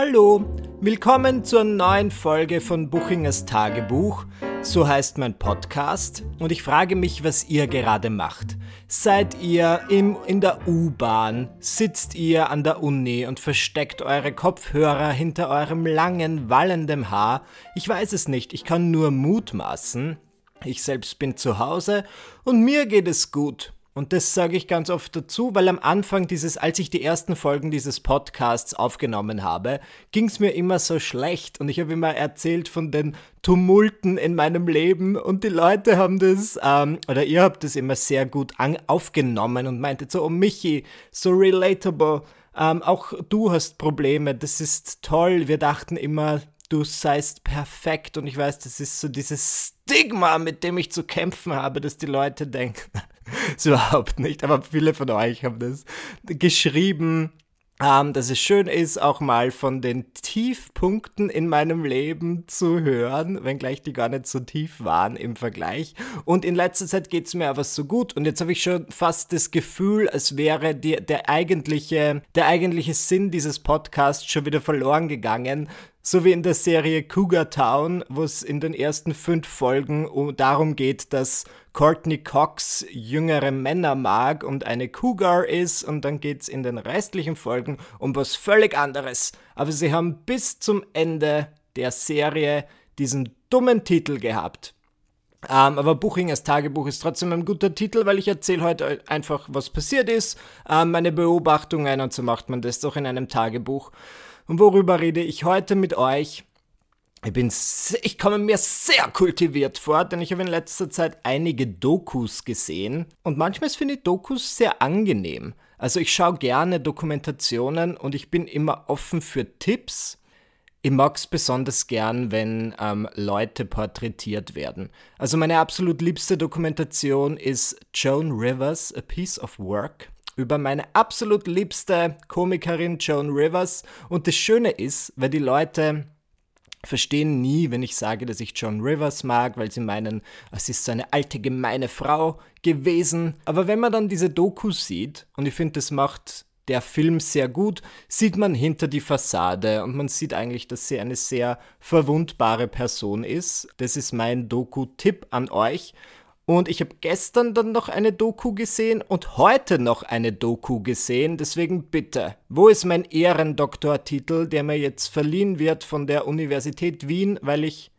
Hallo, willkommen zur neuen Folge von Buchingers Tagebuch. So heißt mein Podcast und ich frage mich, was ihr gerade macht. Seid ihr im, in der U-Bahn? Sitzt ihr an der Uni und versteckt eure Kopfhörer hinter eurem langen, wallenden Haar? Ich weiß es nicht, ich kann nur mutmaßen. Ich selbst bin zu Hause und mir geht es gut. Und das sage ich ganz oft dazu, weil am Anfang dieses, als ich die ersten Folgen dieses Podcasts aufgenommen habe, ging es mir immer so schlecht. Und ich habe immer erzählt von den Tumulten in meinem Leben. Und die Leute haben das, ähm, oder ihr habt das immer sehr gut aufgenommen und meintet so, oh Michi, so relatable, ähm, auch du hast Probleme, das ist toll, wir dachten immer, du seist perfekt. Und ich weiß, das ist so dieses Stigma, mit dem ich zu kämpfen habe, dass die Leute denken, so überhaupt nicht, aber viele von euch haben das geschrieben, ähm, dass es schön ist, auch mal von den Tiefpunkten in meinem Leben zu hören, wenngleich die gar nicht so tief waren im Vergleich. Und in letzter Zeit geht es mir aber so gut und jetzt habe ich schon fast das Gefühl, als wäre die, der, eigentliche, der eigentliche Sinn dieses Podcasts schon wieder verloren gegangen, so wie in der Serie Cougar Town, wo es in den ersten fünf Folgen darum geht, dass Courtney Cox jüngere Männer mag und eine Cougar ist und dann geht es in den restlichen Folgen um was völlig anderes. Aber sie haben bis zum Ende der Serie diesen dummen Titel gehabt. Ähm, aber Buchingers Tagebuch ist trotzdem ein guter Titel, weil ich erzähle heute einfach, was passiert ist, ähm, meine Beobachtungen und so macht man das doch in einem Tagebuch. Und worüber rede ich heute mit euch? Ich bin, ich komme mir sehr kultiviert vor, denn ich habe in letzter Zeit einige Dokus gesehen und manchmal finde ich Dokus sehr angenehm. Also ich schaue gerne Dokumentationen und ich bin immer offen für Tipps. Ich mag es besonders gern, wenn ähm, Leute porträtiert werden. Also meine absolut liebste Dokumentation ist Joan Rivers, A Piece of Work über meine absolut liebste Komikerin Joan Rivers. Und das Schöne ist, weil die Leute verstehen nie, wenn ich sage, dass ich Joan Rivers mag, weil sie meinen, es ist so eine alte, gemeine Frau gewesen. Aber wenn man dann diese Doku sieht, und ich finde, das macht der Film sehr gut, sieht man hinter die Fassade und man sieht eigentlich, dass sie eine sehr verwundbare Person ist. Das ist mein Doku-Tipp an euch. Und ich habe gestern dann noch eine Doku gesehen und heute noch eine Doku gesehen. Deswegen bitte, wo ist mein Ehrendoktortitel, der mir jetzt verliehen wird von der Universität Wien, weil ich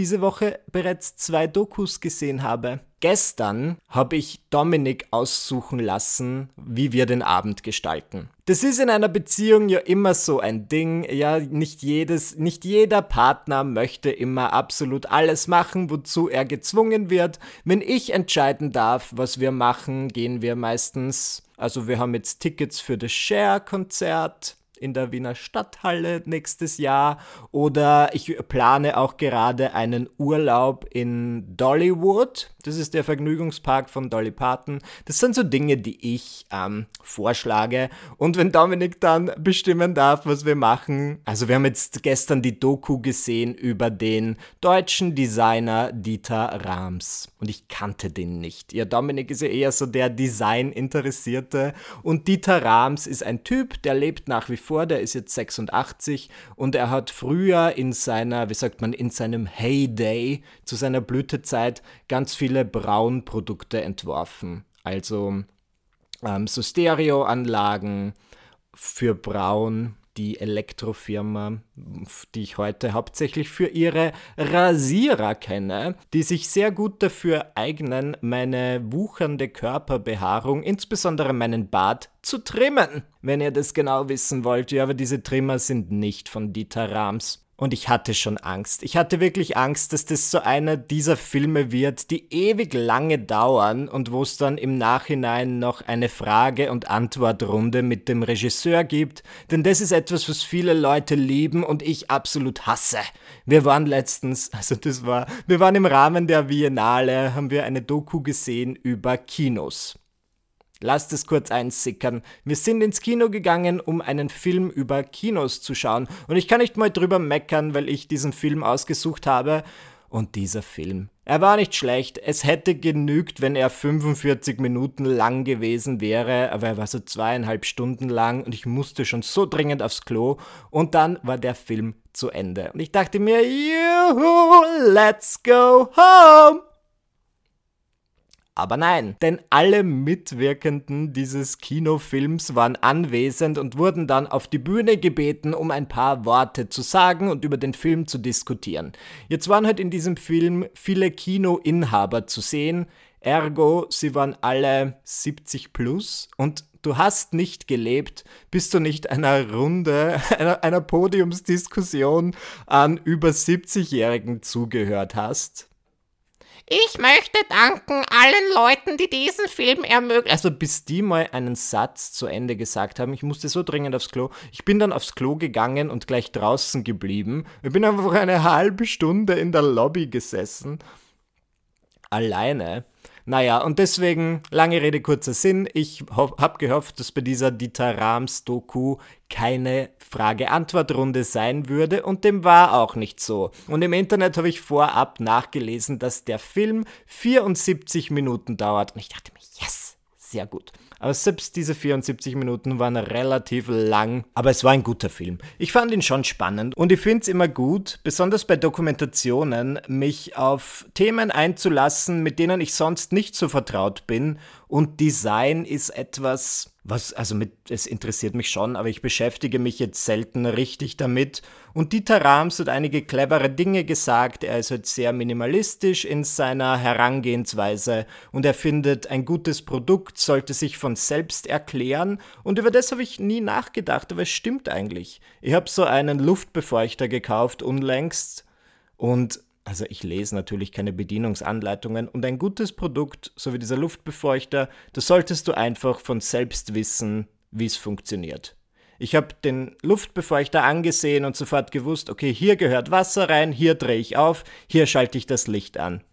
diese Woche bereits zwei Dokus gesehen habe. Gestern habe ich Dominik aussuchen lassen, wie wir den Abend gestalten. Das ist in einer Beziehung ja immer so ein Ding. Ja, nicht jedes, nicht jeder Partner möchte immer absolut alles machen, wozu er gezwungen wird. Wenn ich entscheiden darf, was wir machen, gehen wir meistens. Also wir haben jetzt Tickets für das Share-Konzert in der Wiener Stadthalle nächstes Jahr oder ich plane auch gerade einen Urlaub in Dollywood. Das ist der Vergnügungspark von Dolly Parton. Das sind so Dinge, die ich ähm, vorschlage. Und wenn Dominik dann bestimmen darf, was wir machen. Also wir haben jetzt gestern die Doku gesehen über den deutschen Designer Dieter Rams. Und ich kannte den nicht. Ja, Dominik ist ja eher so der Design-Interessierte. Und Dieter Rams ist ein Typ, der lebt nach wie vor der ist jetzt 86 und er hat früher in seiner, wie sagt man, in seinem Heyday, zu seiner Blütezeit, ganz viele Braunprodukte entworfen. Also ähm, so Stereoanlagen für Braun, die Elektrofirma, die ich heute hauptsächlich für ihre Rasierer kenne, die sich sehr gut dafür eignen, meine wuchernde Körperbehaarung, insbesondere meinen Bart, zu trimmen. Wenn ihr das genau wissen wollt, ja, aber diese Trimmer sind nicht von Dieter Rams. Und ich hatte schon Angst. Ich hatte wirklich Angst, dass das so einer dieser Filme wird, die ewig lange dauern und wo es dann im Nachhinein noch eine Frage- und Antwortrunde mit dem Regisseur gibt. Denn das ist etwas, was viele Leute lieben und ich absolut hasse. Wir waren letztens, also das war, wir waren im Rahmen der Biennale, haben wir eine Doku gesehen über Kinos. Lasst es kurz einsickern. Wir sind ins Kino gegangen, um einen Film über Kinos zu schauen. Und ich kann nicht mal drüber meckern, weil ich diesen Film ausgesucht habe. Und dieser Film. Er war nicht schlecht. Es hätte genügt, wenn er 45 Minuten lang gewesen wäre, aber er war so zweieinhalb Stunden lang und ich musste schon so dringend aufs Klo. Und dann war der Film zu Ende. Und ich dachte mir, juhu, let's go home. Aber nein, denn alle Mitwirkenden dieses Kinofilms waren anwesend und wurden dann auf die Bühne gebeten, um ein paar Worte zu sagen und über den Film zu diskutieren. Jetzt waren halt in diesem Film viele Kinoinhaber zu sehen, ergo sie waren alle 70 plus und du hast nicht gelebt, bis du nicht einer Runde, einer, einer Podiumsdiskussion an über 70-Jährigen zugehört hast. Ich möchte danken allen Leuten, die diesen Film ermöglichen. Also bis die mal einen Satz zu Ende gesagt haben, ich musste so dringend aufs Klo. Ich bin dann aufs Klo gegangen und gleich draußen geblieben. Ich bin einfach eine halbe Stunde in der Lobby gesessen. Alleine. Naja, und deswegen, lange Rede, kurzer Sinn, ich habe gehofft, dass bei dieser Dieter Rams-Doku keine Frage-Antwort-Runde sein würde und dem war auch nicht so. Und im Internet habe ich vorab nachgelesen, dass der Film 74 Minuten dauert und ich dachte mir, yes, sehr gut. Aber selbst diese 74 Minuten waren relativ lang, aber es war ein guter Film. Ich fand ihn schon spannend und ich finde es immer gut, besonders bei Dokumentationen, mich auf Themen einzulassen, mit denen ich sonst nicht so vertraut bin. Und Design ist etwas, was, also mit, es interessiert mich schon, aber ich beschäftige mich jetzt selten richtig damit. Und Dieter Rams hat einige clevere Dinge gesagt. Er ist halt sehr minimalistisch in seiner Herangehensweise und er findet, ein gutes Produkt sollte sich von selbst erklären. Und über das habe ich nie nachgedacht, aber es stimmt eigentlich. Ich habe so einen Luftbefeuchter gekauft unlängst und also ich lese natürlich keine Bedienungsanleitungen und ein gutes Produkt, so wie dieser Luftbefeuchter, das solltest du einfach von selbst wissen, wie es funktioniert. Ich habe den Luftbefeuchter angesehen und sofort gewusst, okay, hier gehört Wasser rein, hier drehe ich auf, hier schalte ich das Licht an.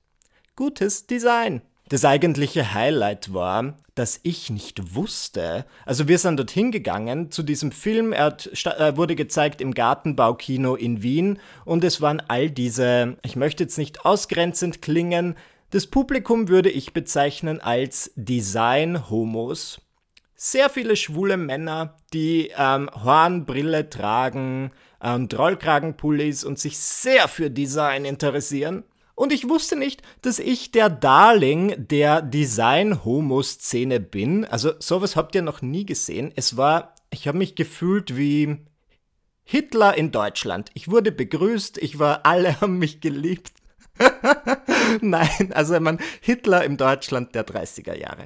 Gutes Design. Das eigentliche Highlight war, dass ich nicht wusste. Also wir sind dorthin gegangen zu diesem Film. Er hat, äh, wurde gezeigt im Gartenbaukino in Wien und es waren all diese, ich möchte jetzt nicht ausgrenzend klingen, das Publikum würde ich bezeichnen als Design-Homos. Sehr viele schwule Männer, die ähm, Hornbrille tragen, ähm, Trollkragenpullis und sich sehr für Design interessieren. Und ich wusste nicht, dass ich der Darling der Design-Homo-Szene bin. Also sowas habt ihr noch nie gesehen. Es war, ich habe mich gefühlt wie Hitler in Deutschland. Ich wurde begrüßt, ich war, alle haben mich geliebt. Nein, also man, Hitler im Deutschland der 30er Jahre.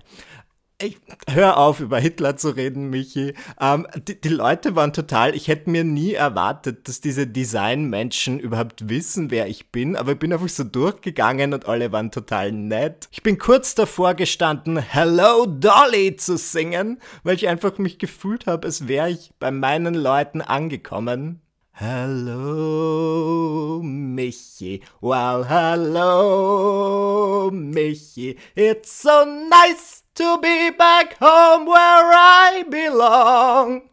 Ich, hör auf, über Hitler zu reden, Michi. Ähm, die, die, Leute waren total, ich hätte mir nie erwartet, dass diese Designmenschen überhaupt wissen, wer ich bin, aber ich bin einfach so durchgegangen und alle waren total nett. Ich bin kurz davor gestanden, Hello Dolly zu singen, weil ich einfach mich gefühlt habe, als wäre ich bei meinen Leuten angekommen. Hello, Michi. Well, hello, Michi. It's so nice to be back home where I belong.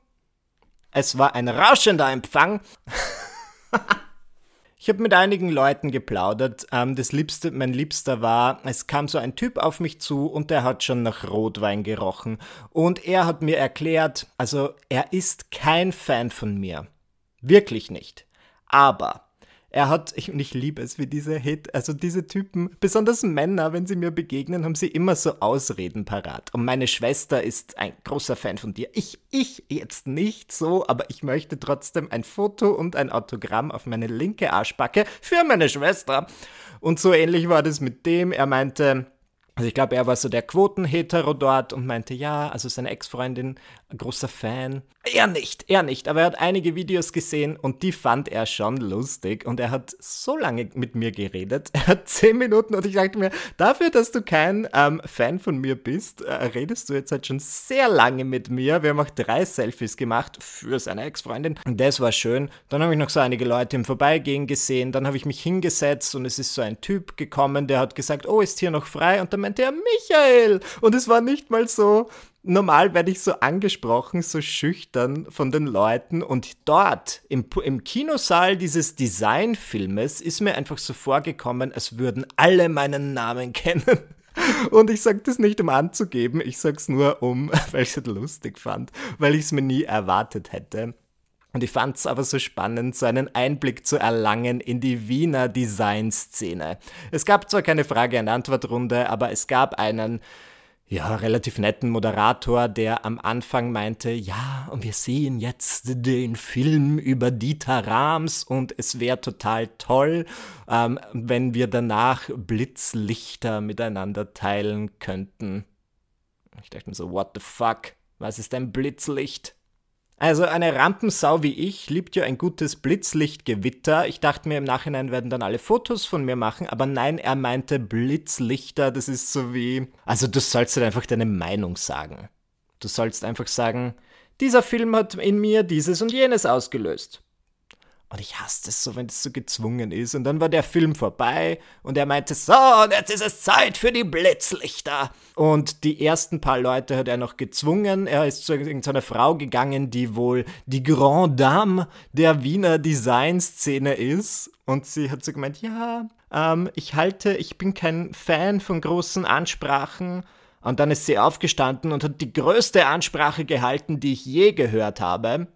Es war ein rauschender Empfang. ich habe mit einigen Leuten geplaudert. Ähm, das Liebste, mein Liebster war, es kam so ein Typ auf mich zu und der hat schon nach Rotwein gerochen. Und er hat mir erklärt, also er ist kein Fan von mir. Wirklich nicht. Aber er hat, ich, und ich liebe es, wie diese Hit, also diese Typen, besonders Männer, wenn sie mir begegnen, haben sie immer so Ausreden parat. Und meine Schwester ist ein großer Fan von dir. Ich, ich jetzt nicht so, aber ich möchte trotzdem ein Foto und ein Autogramm auf meine linke Arschbacke für meine Schwester. Und so ähnlich war das mit dem. Er meinte, also ich glaube, er war so der Quotenhetero dort und meinte, ja, also seine Ex-Freundin, großer Fan. Er nicht, er nicht, aber er hat einige Videos gesehen und die fand er schon lustig und er hat so lange mit mir geredet. Er hat zehn Minuten und ich sagte mir, dafür, dass du kein ähm, Fan von mir bist, äh, redest du jetzt halt schon sehr lange mit mir. Wir haben auch drei Selfies gemacht für seine Ex-Freundin und das war schön. Dann habe ich noch so einige Leute im Vorbeigehen gesehen, dann habe ich mich hingesetzt und es ist so ein Typ gekommen, der hat gesagt, oh, ist hier noch frei und dann meinte er Michael und es war nicht mal so, normal werde ich so angesprochen, so schüchtern von den Leuten und dort im, im Kinosaal dieses Designfilmes ist mir einfach so vorgekommen, als würden alle meinen Namen kennen. Und ich sage das nicht, um anzugeben, ich sage es nur, um, weil ich es lustig fand, weil ich es mir nie erwartet hätte. Und ich fand es aber so spannend, so einen Einblick zu erlangen in die Wiener Designszene. Es gab zwar keine Frage-und-Antwort-Runde, aber es gab einen ja, relativ netten Moderator, der am Anfang meinte, ja, und wir sehen jetzt den Film über Dieter Rams und es wäre total toll, ähm, wenn wir danach Blitzlichter miteinander teilen könnten. Ich dachte mir so, what the fuck? Was ist ein Blitzlicht? Also eine Rampensau wie ich liebt ja ein gutes Blitzlichtgewitter. Ich dachte mir im Nachhinein werden dann alle Fotos von mir machen, aber nein, er meinte Blitzlichter, das ist so wie... Also du sollst halt einfach deine Meinung sagen. Du sollst einfach sagen, dieser Film hat in mir dieses und jenes ausgelöst. Und ich hasse es so, wenn es so gezwungen ist. Und dann war der Film vorbei und er meinte, so, und jetzt ist es Zeit für die Blitzlichter. Und die ersten paar Leute hat er noch gezwungen. Er ist zu irgendeiner Frau gegangen, die wohl die Grand Dame der Wiener Designszene ist. Und sie hat so gemeint, ja, ähm, ich halte, ich bin kein Fan von großen Ansprachen. Und dann ist sie aufgestanden und hat die größte Ansprache gehalten, die ich je gehört habe.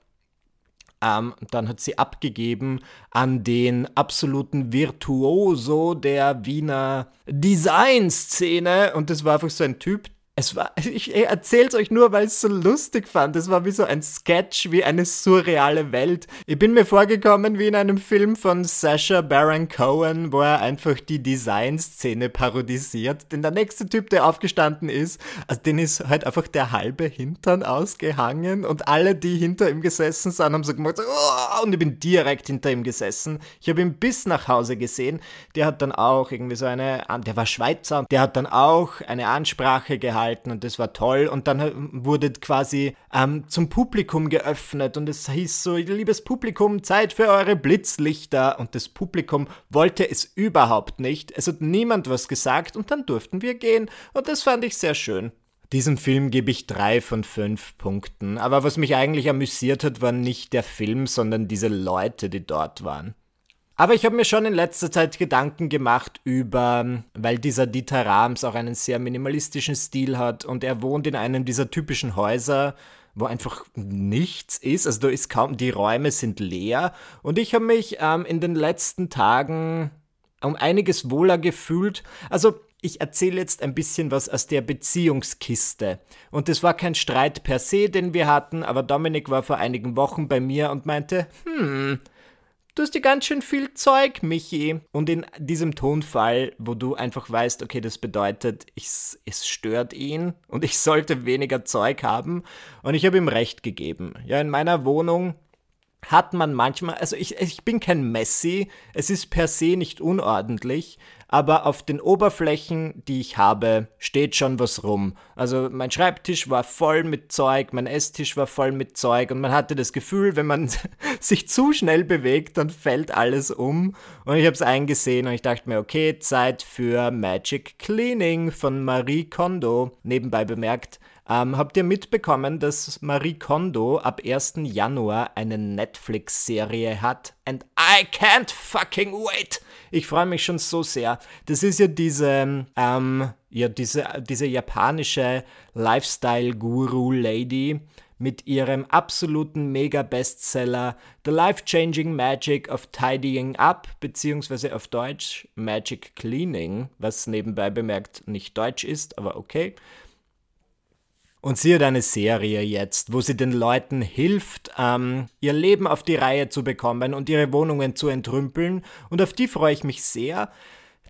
Ähm, dann hat sie abgegeben an den absoluten Virtuoso der Wiener Designszene. Und das war einfach so ein Typ, es war, ich erzähl's euch nur, weil ich es so lustig fand. Es war wie so ein Sketch, wie eine surreale Welt. Ich bin mir vorgekommen wie in einem Film von Sasha Baron Cohen, wo er einfach die Designszene parodisiert. Denn der nächste Typ, der aufgestanden ist, also den ist halt einfach der halbe Hintern ausgehangen und alle, die hinter ihm gesessen sind, haben so gemacht, oh, und ich bin direkt hinter ihm gesessen. Ich habe ihn bis nach Hause gesehen. Der hat dann auch irgendwie so eine, der war Schweizer, der hat dann auch eine Ansprache gehalten gehalten und das war toll. Und dann wurde quasi ähm, zum Publikum geöffnet und es hieß so, liebes Publikum, Zeit für eure Blitzlichter. Und das Publikum wollte es überhaupt nicht. Es hat niemand was gesagt und dann durften wir gehen. Und das fand ich sehr schön. Diesem Film gebe ich drei von fünf Punkten. Aber was mich eigentlich amüsiert hat, war nicht der Film, sondern diese Leute, die dort waren. Aber ich habe mir schon in letzter Zeit Gedanken gemacht über, weil dieser Dieter Rams auch einen sehr minimalistischen Stil hat und er wohnt in einem dieser typischen Häuser, wo einfach nichts ist. Also da ist kaum, die Räume sind leer. Und ich habe mich ähm, in den letzten Tagen um einiges wohler gefühlt. Also ich erzähle jetzt ein bisschen was aus der Beziehungskiste. Und es war kein Streit per se, den wir hatten, aber Dominik war vor einigen Wochen bei mir und meinte, hm, Du hast dir ganz schön viel Zeug, Michi. Und in diesem Tonfall, wo du einfach weißt, okay, das bedeutet, ich, es stört ihn und ich sollte weniger Zeug haben. Und ich habe ihm recht gegeben. Ja, in meiner Wohnung hat man manchmal, also ich, ich bin kein Messi, es ist per se nicht unordentlich, aber auf den Oberflächen, die ich habe, steht schon was rum. Also mein Schreibtisch war voll mit Zeug, mein Esstisch war voll mit Zeug und man hatte das Gefühl, wenn man sich zu schnell bewegt, dann fällt alles um. Und ich habe es eingesehen und ich dachte mir, okay, Zeit für Magic Cleaning von Marie Kondo. Nebenbei bemerkt, ähm, habt ihr mitbekommen, dass Marie Kondo ab 1. Januar eine Netflix-Serie hat? And I can't fucking wait! Ich freue mich schon so sehr. Das ist ja diese, ähm, ja, diese, diese japanische Lifestyle-Guru-Lady mit ihrem absoluten Mega-Bestseller The Life-Changing Magic of Tidying Up, beziehungsweise auf Deutsch Magic Cleaning, was nebenbei bemerkt nicht Deutsch ist, aber okay. Und sie hat eine Serie jetzt, wo sie den Leuten hilft, ähm, ihr Leben auf die Reihe zu bekommen und ihre Wohnungen zu entrümpeln. Und auf die freue ich mich sehr.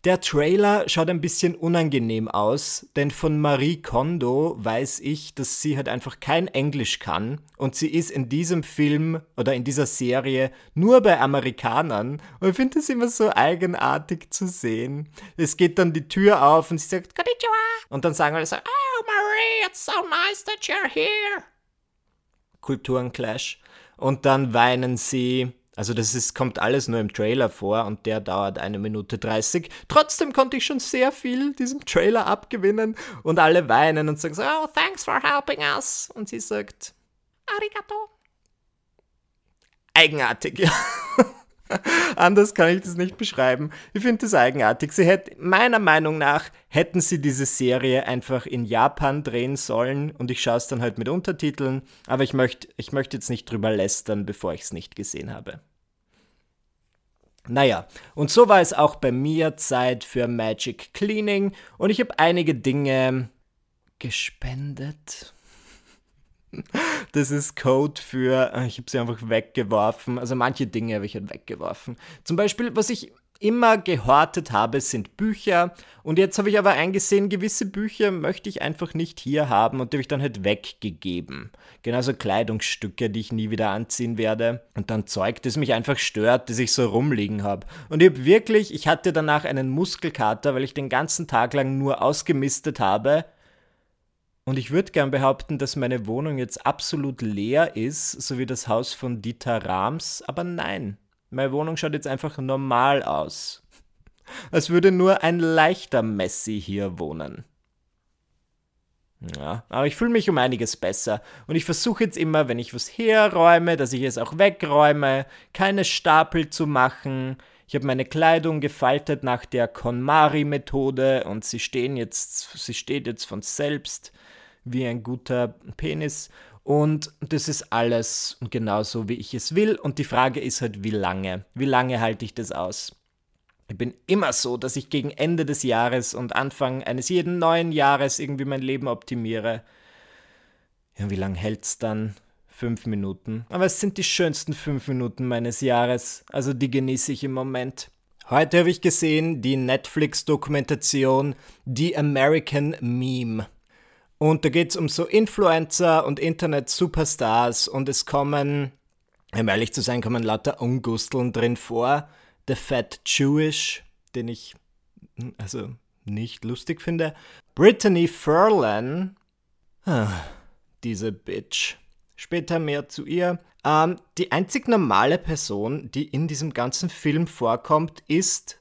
Der Trailer schaut ein bisschen unangenehm aus, denn von Marie Kondo weiß ich, dass sie halt einfach kein Englisch kann und sie ist in diesem Film oder in dieser Serie nur bei Amerikanern und ich finde es immer so eigenartig zu sehen. Es geht dann die Tür auf und sie sagt Konnichiwa und dann sagen alle so, oh Marie, it's so nice that you're here. Kulturenclash. Und dann weinen sie Also das ist, kommt alles nur im Trailer vor und der dauert eine Minute 30. Trotzdem konnte ich schon sehr viel diesem Trailer abgewinnen und alle weinen und sagen so, oh, thanks for helping us. Und sie sagt, arigato. Eigenartig, ja. Anders kann ich das nicht beschreiben. Ich finde das eigenartig. Sie hätte, meiner Meinung nach, hätten sie diese Serie einfach in Japan drehen sollen und ich schaue es dann halt mit Untertiteln, aber ich möchte ich möcht jetzt nicht drüber lästern, bevor ich es nicht gesehen habe. Naja, und so war es auch bei mir Zeit für Magic Cleaning und ich habe einige Dinge gespendet. Das ist Code für, äh, ich habe sie einfach weggeworfen. Also manche Dinge habe ich halt weggeworfen. Zum Beispiel, was ich immer gehortet habe, sind Bücher. Und jetzt habe ich aber eingesehen, gewisse Bücher möchte ich einfach nicht hier haben und die habe ich dann halt weggegeben. Genauso Kleidungsstücke, die ich nie wieder anziehen werde. Und dann Zeug, das mich einfach stört, das ich so rumliegen habe. Und ich habe wirklich, ich hatte danach einen Muskelkater, weil ich den ganzen Tag lang nur ausgemistet habe und ich würde gern behaupten, dass meine Wohnung jetzt absolut leer ist, so wie das Haus von Dieter Rams, aber nein, meine Wohnung schaut jetzt einfach normal aus. Als würde nur ein leichter Messi hier wohnen. Ja, aber ich fühle mich um einiges besser. Und ich versuche jetzt immer, wenn ich was herräume, dass ich es auch wegräume, keine Stapel zu machen. Ich habe meine Kleidung gefaltet nach der KonMari-Methode und sie stehen jetzt, sie steht jetzt von selbst wie ein guter Penis. Und das ist alles genauso, wie ich es will. Und die Frage ist halt, wie lange? Wie lange halte ich das aus? Ich bin immer so, dass ich gegen Ende des Jahres und Anfang eines jeden neuen Jahres irgendwie mein Leben optimiere. Ja, wie lange hält es dann? Fünf Minuten. Aber es sind die schönsten fünf Minuten meines Jahres. Also die genieße ich im Moment. Heute habe ich gesehen die Netflix-Dokumentation The American Meme. Und da geht es um so Influencer und Internet-Superstars und es kommen, um ehrlich zu sein, kommen lauter Ungusteln drin vor. The Fat Jewish, den ich hm, also nicht lustig finde. Brittany Furlan, ah, diese Bitch. Später mehr zu ihr. Ähm, die einzig normale Person, die in diesem ganzen Film vorkommt, ist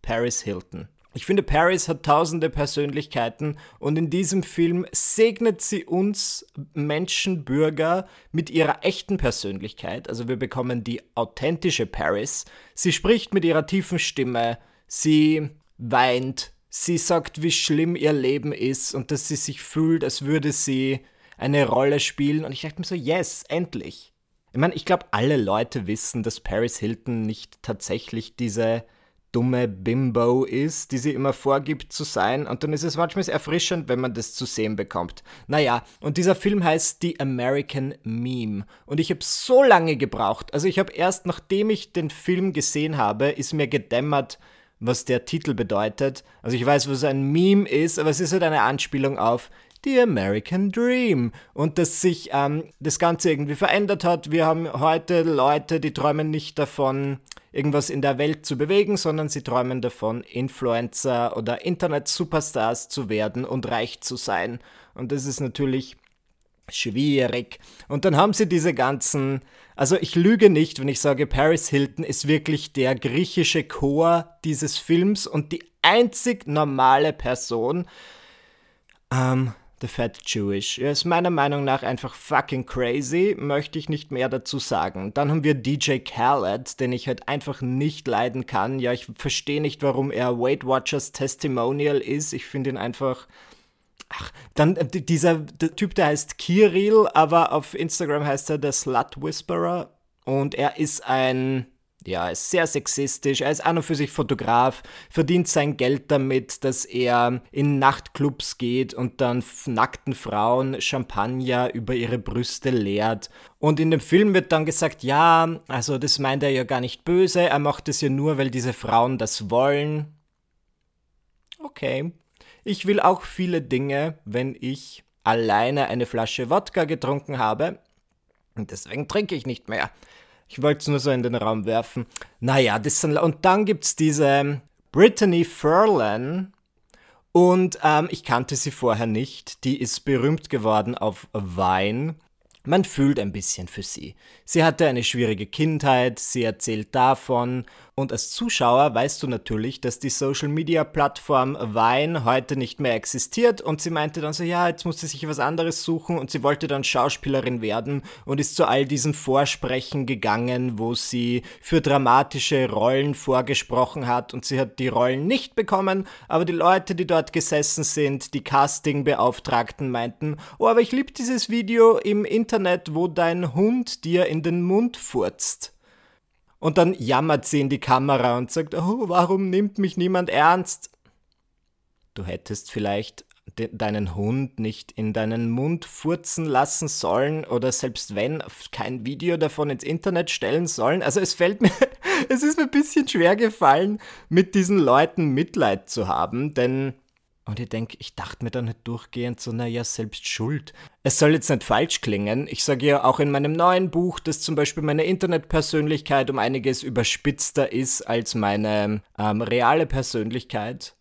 Paris Hilton. Ich finde, Paris hat tausende Persönlichkeiten und in diesem Film segnet sie uns Menschenbürger mit ihrer echten Persönlichkeit. Also wir bekommen die authentische Paris. Sie spricht mit ihrer tiefen Stimme, sie weint, sie sagt, wie schlimm ihr Leben ist und dass sie sich fühlt, als würde sie eine Rolle spielen. Und ich dachte mir so, yes, endlich. Ich meine, ich glaube, alle Leute wissen, dass Paris Hilton nicht tatsächlich diese dumme Bimbo ist, die sie immer vorgibt zu sein. Und dann ist es manchmal erfrischend, wenn man das zu sehen bekommt. Naja, und dieser Film heißt The American Meme. Und ich habe so lange gebraucht. Also ich habe erst, nachdem ich den Film gesehen habe, ist mir gedämmert, was der Titel bedeutet. Also ich weiß, was ein Meme ist, aber es ist halt eine Anspielung auf The American Dream und dass sich ähm, das Ganze irgendwie verändert hat. Wir haben heute Leute, die träumen nicht davon, irgendwas in der Welt zu bewegen, sondern sie träumen davon, Influencer oder Internet-Superstars zu werden und reich zu sein. Und das ist natürlich schwierig. Und dann haben sie diese ganzen, also ich lüge nicht, wenn ich sage, Paris Hilton ist wirklich der griechische Chor dieses Films und die einzig normale Person. Ähm, The Fat Jewish. Er ist meiner Meinung nach einfach fucking crazy, möchte ich nicht mehr dazu sagen. Dann haben wir DJ Khaled, den ich halt einfach nicht leiden kann. Ja, ich verstehe nicht, warum er Weight Watchers Testimonial ist. Ich finde ihn einfach. Ach, dann äh, dieser Typ, der heißt Kirill, aber auf Instagram heißt er der Slut Whisperer. Und er ist ein ja, ist sehr sexistisch. Er ist an und für sich Fotograf, verdient sein Geld damit, dass er in Nachtclubs geht und dann nackten Frauen Champagner über ihre Brüste leert. Und in dem Film wird dann gesagt, ja, also das meint er ja gar nicht böse, er macht es ja nur, weil diese Frauen das wollen. Okay. Ich will auch viele Dinge, wenn ich alleine eine Flasche Wodka getrunken habe. Und deswegen trinke ich nicht mehr. Ich wollte es nur so in den Raum werfen. Naja, das sind, und dann gibt es diese Brittany Furlan. Und ähm, ich kannte sie vorher nicht. Die ist berühmt geworden auf Vine. Man fühlt ein bisschen für sie. Sie hatte eine schwierige Kindheit, sie erzählt davon und als Zuschauer weißt du natürlich, dass die Social-Media-Plattform Vine heute nicht mehr existiert. Und sie meinte dann so, ja, jetzt muss sie sich was anderes suchen. Und sie wollte dann Schauspielerin werden und ist zu all diesen Vorsprechen gegangen, wo sie für dramatische Rollen vorgesprochen hat. Und sie hat die Rollen nicht bekommen, aber die Leute, die dort gesessen sind, die Castingbeauftragten meinten, oh, aber ich liebe dieses Video im Internet, wo dein Hund dir in den Mund furzt. Und dann jammert sie in die Kamera und sagt, oh, warum nimmt mich niemand ernst? Du hättest vielleicht de deinen Hund nicht in deinen Mund furzen lassen sollen oder selbst wenn kein Video davon ins Internet stellen sollen. Also es fällt mir, es ist mir ein bisschen schwer gefallen, mit diesen Leuten Mitleid zu haben, denn und ich denke, ich dachte mir dann nicht durchgehend so, naja, selbst schuld. Es soll jetzt nicht falsch klingen. Ich sage ja auch in meinem neuen Buch, dass zum Beispiel meine Internetpersönlichkeit um einiges überspitzter ist als meine ähm, reale Persönlichkeit.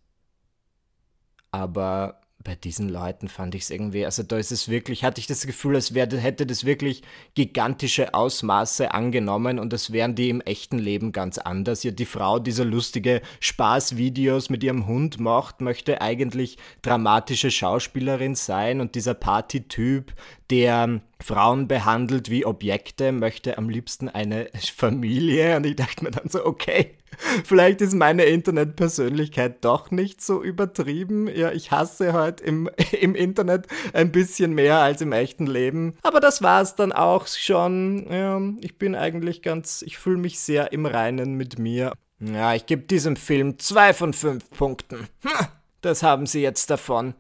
Aber bei diesen Leuten fand ich es irgendwie, also da ist es wirklich, hatte ich das Gefühl, als wäre, hätte das wirklich gigantische Ausmaße angenommen und das wären die im echten Leben ganz anders. Ja, die Frau, die so lustige Spaßvideos mit ihrem Hund macht, möchte eigentlich dramatische Schauspielerin sein und dieser Partytyp, der Frauen behandelt wie Objekte, möchte am liebsten eine Familie. Und ich dachte mir dann so, okay, vielleicht ist meine Internetpersönlichkeit doch nicht so übertrieben. Ja, ich hasse halt im, im Internet ein bisschen mehr als im echten Leben. Aber das war es dann auch schon. Ja, ich bin eigentlich ganz, ich fühle mich sehr im Reinen mit mir. Ja, ich gebe diesem Film zwei von fünf Punkten. Hm, das haben Sie jetzt davon.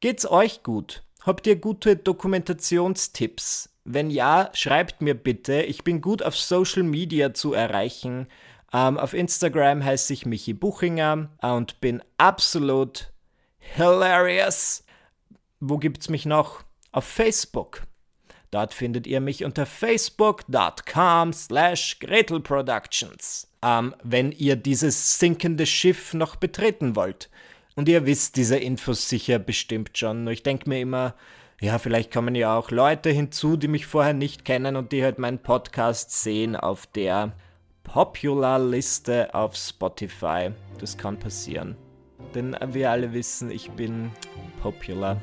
Geht's euch gut? Habt ihr gute Dokumentationstipps? Wenn ja, schreibt mir bitte. Ich bin gut auf Social Media zu erreichen. Ähm, auf Instagram heiße ich Michi Buchinger und bin absolut hilarious. Wo gibt's mich noch? Auf Facebook. Dort findet ihr mich unter facebook.com slash gretelproductions. Ähm, wenn ihr dieses sinkende Schiff noch betreten wollt. Und ihr wisst diese Infos sicher bestimmt schon. Nur ich denke mir immer, ja, vielleicht kommen ja auch Leute hinzu, die mich vorher nicht kennen und die halt meinen Podcast sehen auf der Popular-Liste auf Spotify. Das kann passieren. Denn wir alle wissen, ich bin popular.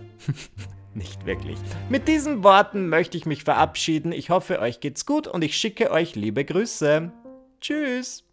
nicht wirklich. Mit diesen Worten möchte ich mich verabschieden. Ich hoffe, euch geht's gut und ich schicke euch liebe Grüße. Tschüss.